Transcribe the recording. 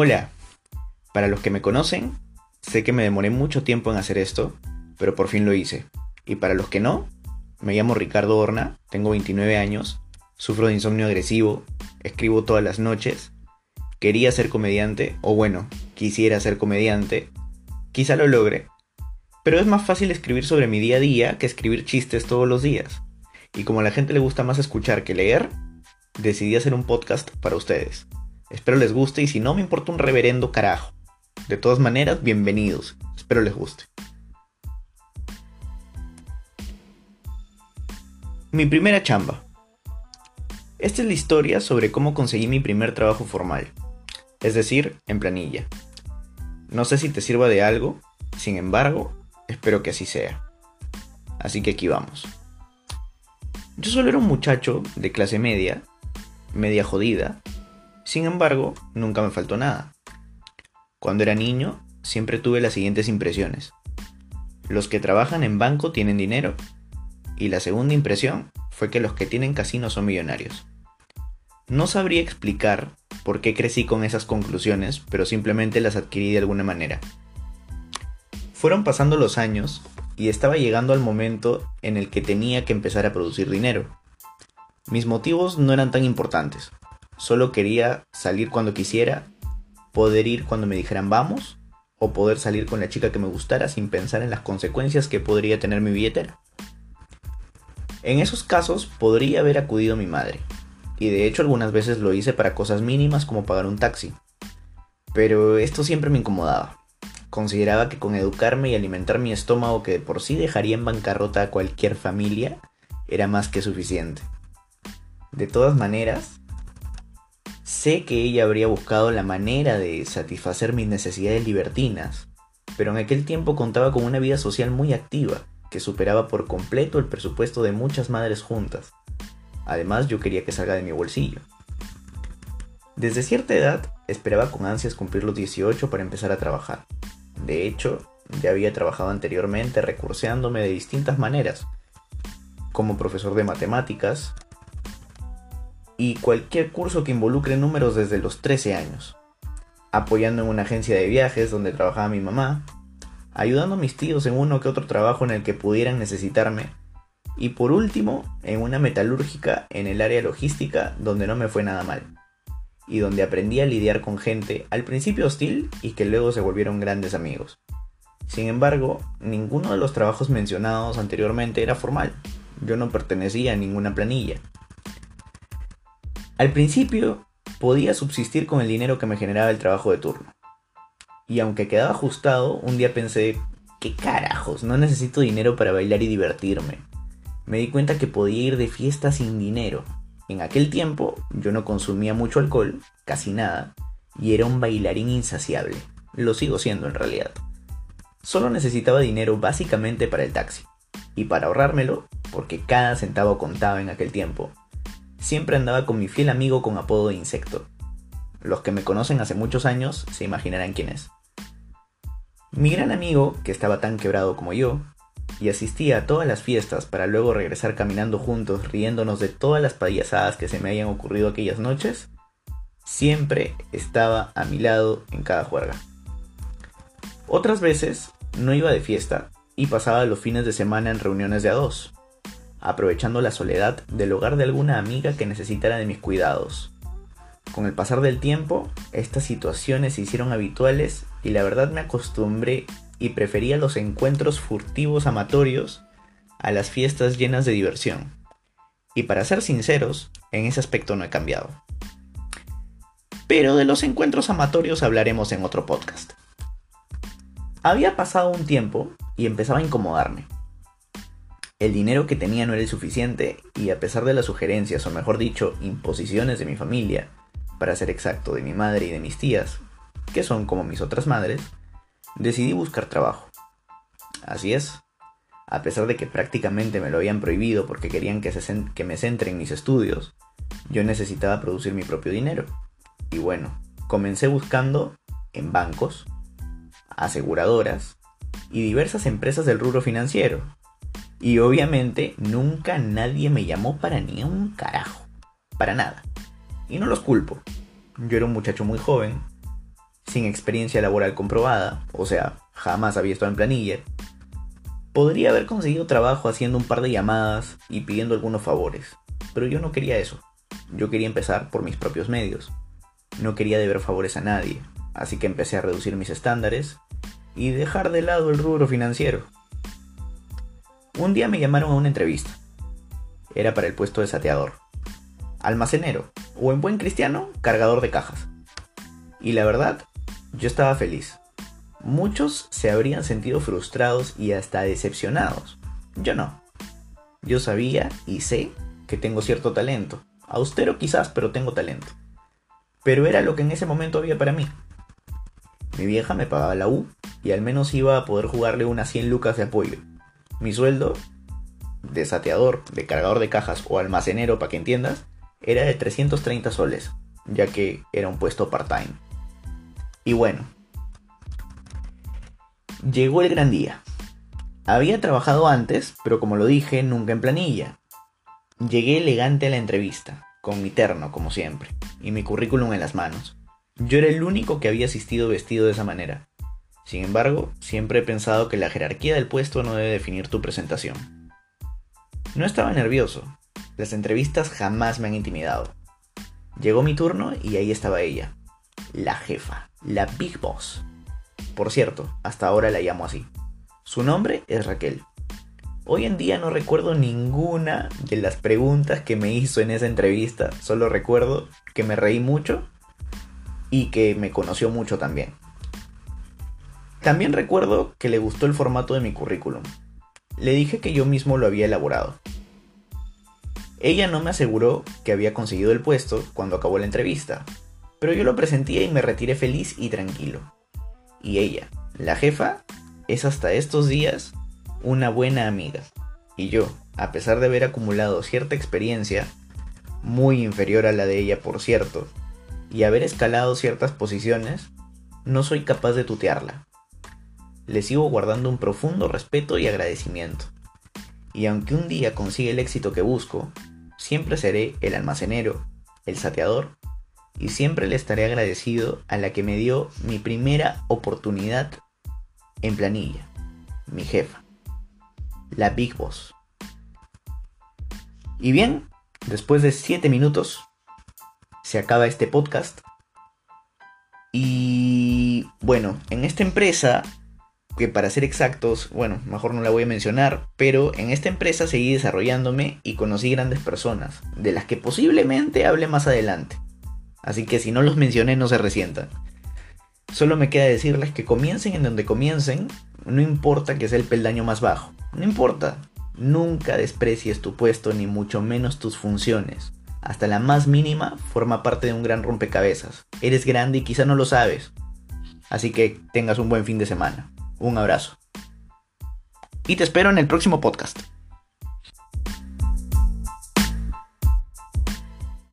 Hola, para los que me conocen, sé que me demoré mucho tiempo en hacer esto, pero por fin lo hice. Y para los que no, me llamo Ricardo Horna, tengo 29 años, sufro de insomnio agresivo, escribo todas las noches, quería ser comediante, o bueno, quisiera ser comediante, quizá lo logre, pero es más fácil escribir sobre mi día a día que escribir chistes todos los días. Y como a la gente le gusta más escuchar que leer, decidí hacer un podcast para ustedes. Espero les guste y si no me importa un reverendo carajo. De todas maneras, bienvenidos. Espero les guste. Mi primera chamba. Esta es la historia sobre cómo conseguí mi primer trabajo formal, es decir, en planilla. No sé si te sirva de algo, sin embargo, espero que así sea. Así que aquí vamos. Yo solo era un muchacho de clase media, media jodida, sin embargo, nunca me faltó nada. Cuando era niño, siempre tuve las siguientes impresiones. Los que trabajan en banco tienen dinero. Y la segunda impresión fue que los que tienen casinos son millonarios. No sabría explicar por qué crecí con esas conclusiones, pero simplemente las adquirí de alguna manera. Fueron pasando los años y estaba llegando al momento en el que tenía que empezar a producir dinero. Mis motivos no eran tan importantes. Solo quería salir cuando quisiera, poder ir cuando me dijeran vamos, o poder salir con la chica que me gustara sin pensar en las consecuencias que podría tener mi billetera. En esos casos podría haber acudido mi madre, y de hecho algunas veces lo hice para cosas mínimas como pagar un taxi. Pero esto siempre me incomodaba. Consideraba que con educarme y alimentar mi estómago que de por sí dejaría en bancarrota a cualquier familia, era más que suficiente. De todas maneras, Sé que ella habría buscado la manera de satisfacer mis necesidades libertinas, pero en aquel tiempo contaba con una vida social muy activa, que superaba por completo el presupuesto de muchas madres juntas. Además, yo quería que salga de mi bolsillo. Desde cierta edad, esperaba con ansias cumplir los 18 para empezar a trabajar. De hecho, ya había trabajado anteriormente recurseándome de distintas maneras, como profesor de matemáticas, y cualquier curso que involucre números desde los 13 años, apoyando en una agencia de viajes donde trabajaba mi mamá, ayudando a mis tíos en uno que otro trabajo en el que pudieran necesitarme, y por último, en una metalúrgica en el área logística donde no me fue nada mal, y donde aprendí a lidiar con gente al principio hostil y que luego se volvieron grandes amigos. Sin embargo, ninguno de los trabajos mencionados anteriormente era formal, yo no pertenecía a ninguna planilla, al principio podía subsistir con el dinero que me generaba el trabajo de turno. Y aunque quedaba ajustado, un día pensé, ¿qué carajos? No necesito dinero para bailar y divertirme. Me di cuenta que podía ir de fiesta sin dinero. En aquel tiempo yo no consumía mucho alcohol, casi nada, y era un bailarín insaciable. Lo sigo siendo en realidad. Solo necesitaba dinero básicamente para el taxi. Y para ahorrármelo, porque cada centavo contaba en aquel tiempo, siempre andaba con mi fiel amigo con apodo de insecto. Los que me conocen hace muchos años se imaginarán quién es. Mi gran amigo, que estaba tan quebrado como yo, y asistía a todas las fiestas para luego regresar caminando juntos riéndonos de todas las payasadas que se me hayan ocurrido aquellas noches, siempre estaba a mi lado en cada juerga. Otras veces no iba de fiesta y pasaba los fines de semana en reuniones de a dos, aprovechando la soledad del hogar de alguna amiga que necesitara de mis cuidados. Con el pasar del tiempo, estas situaciones se hicieron habituales y la verdad me acostumbré y prefería los encuentros furtivos amatorios a las fiestas llenas de diversión. Y para ser sinceros, en ese aspecto no he cambiado. Pero de los encuentros amatorios hablaremos en otro podcast. Había pasado un tiempo y empezaba a incomodarme. El dinero que tenía no era el suficiente y a pesar de las sugerencias, o mejor dicho, imposiciones de mi familia, para ser exacto, de mi madre y de mis tías, que son como mis otras madres, decidí buscar trabajo. Así es, a pesar de que prácticamente me lo habían prohibido porque querían que, que me centre en mis estudios, yo necesitaba producir mi propio dinero. Y bueno, comencé buscando en bancos, aseguradoras y diversas empresas del rubro financiero, y obviamente nunca nadie me llamó para ni un carajo. Para nada. Y no los culpo. Yo era un muchacho muy joven, sin experiencia laboral comprobada, o sea, jamás había estado en planilla, podría haber conseguido trabajo haciendo un par de llamadas y pidiendo algunos favores, pero yo no quería eso. Yo quería empezar por mis propios medios. No quería deber favores a nadie, así que empecé a reducir mis estándares y dejar de lado el rubro financiero. Un día me llamaron a una entrevista. Era para el puesto de sateador, almacenero o en buen cristiano, cargador de cajas. Y la verdad, yo estaba feliz. Muchos se habrían sentido frustrados y hasta decepcionados. Yo no. Yo sabía y sé que tengo cierto talento. Austero quizás, pero tengo talento. Pero era lo que en ese momento había para mí. Mi vieja me pagaba la U y al menos iba a poder jugarle unas 100 lucas de apoyo. Mi sueldo, de sateador, de cargador de cajas o almacenero, para que entiendas, era de 330 soles, ya que era un puesto part-time. Y bueno, llegó el gran día. Había trabajado antes, pero como lo dije, nunca en planilla. Llegué elegante a la entrevista, con mi terno, como siempre, y mi currículum en las manos. Yo era el único que había asistido vestido de esa manera. Sin embargo, siempre he pensado que la jerarquía del puesto no debe definir tu presentación. No estaba nervioso. Las entrevistas jamás me han intimidado. Llegó mi turno y ahí estaba ella, la jefa, la Big Boss. Por cierto, hasta ahora la llamo así. Su nombre es Raquel. Hoy en día no recuerdo ninguna de las preguntas que me hizo en esa entrevista, solo recuerdo que me reí mucho y que me conoció mucho también. También recuerdo que le gustó el formato de mi currículum. Le dije que yo mismo lo había elaborado. Ella no me aseguró que había conseguido el puesto cuando acabó la entrevista, pero yo lo presenté y me retiré feliz y tranquilo. Y ella, la jefa, es hasta estos días una buena amiga. Y yo, a pesar de haber acumulado cierta experiencia, muy inferior a la de ella por cierto, y haber escalado ciertas posiciones, no soy capaz de tutearla. Le sigo guardando un profundo respeto y agradecimiento. Y aunque un día consiga el éxito que busco, siempre seré el almacenero, el sateador y siempre le estaré agradecido a la que me dio mi primera oportunidad en planilla, mi jefa, la Big Boss. Y bien, después de 7 minutos, se acaba este podcast. Y bueno, en esta empresa, que para ser exactos, bueno, mejor no la voy a mencionar, pero en esta empresa seguí desarrollándome y conocí grandes personas, de las que posiblemente hable más adelante. Así que si no los mencioné, no se resientan. Solo me queda decirles que comiencen en donde comiencen, no importa que sea el peldaño más bajo. No importa. Nunca desprecies tu puesto ni mucho menos tus funciones. Hasta la más mínima forma parte de un gran rompecabezas. Eres grande y quizá no lo sabes. Así que tengas un buen fin de semana. Un abrazo. Y te espero en el próximo podcast.